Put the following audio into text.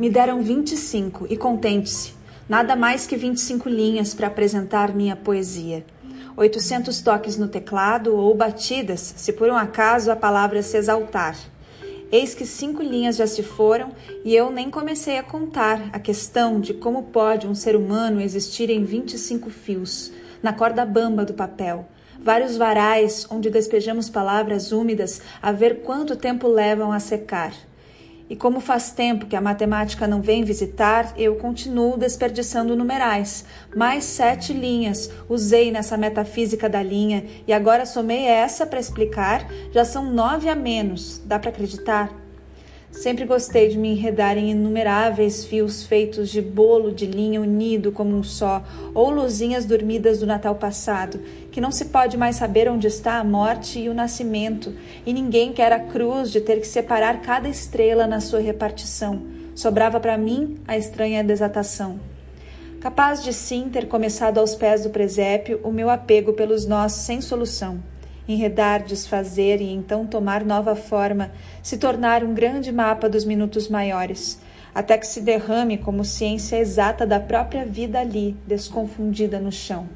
Me deram 25 e contente-se. Nada mais que 25 linhas para apresentar minha poesia. 800 toques no teclado ou batidas, se por um acaso a palavra se exaltar. Eis que cinco linhas já se foram e eu nem comecei a contar a questão de como pode um ser humano existir em 25 fios, na corda bamba do papel. Vários varais onde despejamos palavras úmidas a ver quanto tempo levam a secar. E como faz tempo que a matemática não vem visitar, eu continuo desperdiçando numerais. Mais sete linhas usei nessa metafísica da linha e agora somei essa para explicar. Já são nove a menos. Dá para acreditar? Sempre gostei de me enredar em inumeráveis fios feitos de bolo de linha unido como um só, ou luzinhas dormidas do Natal passado, que não se pode mais saber onde está a morte e o nascimento, e ninguém quer a cruz de ter que separar cada estrela na sua repartição. Sobrava para mim a estranha desatação. Capaz de sim ter começado aos pés do presépio o meu apego pelos nós sem solução enredar, desfazer e então tomar nova forma, se tornar um grande mapa dos minutos maiores, até que se derrame como ciência exata da própria vida ali, desconfundida no chão.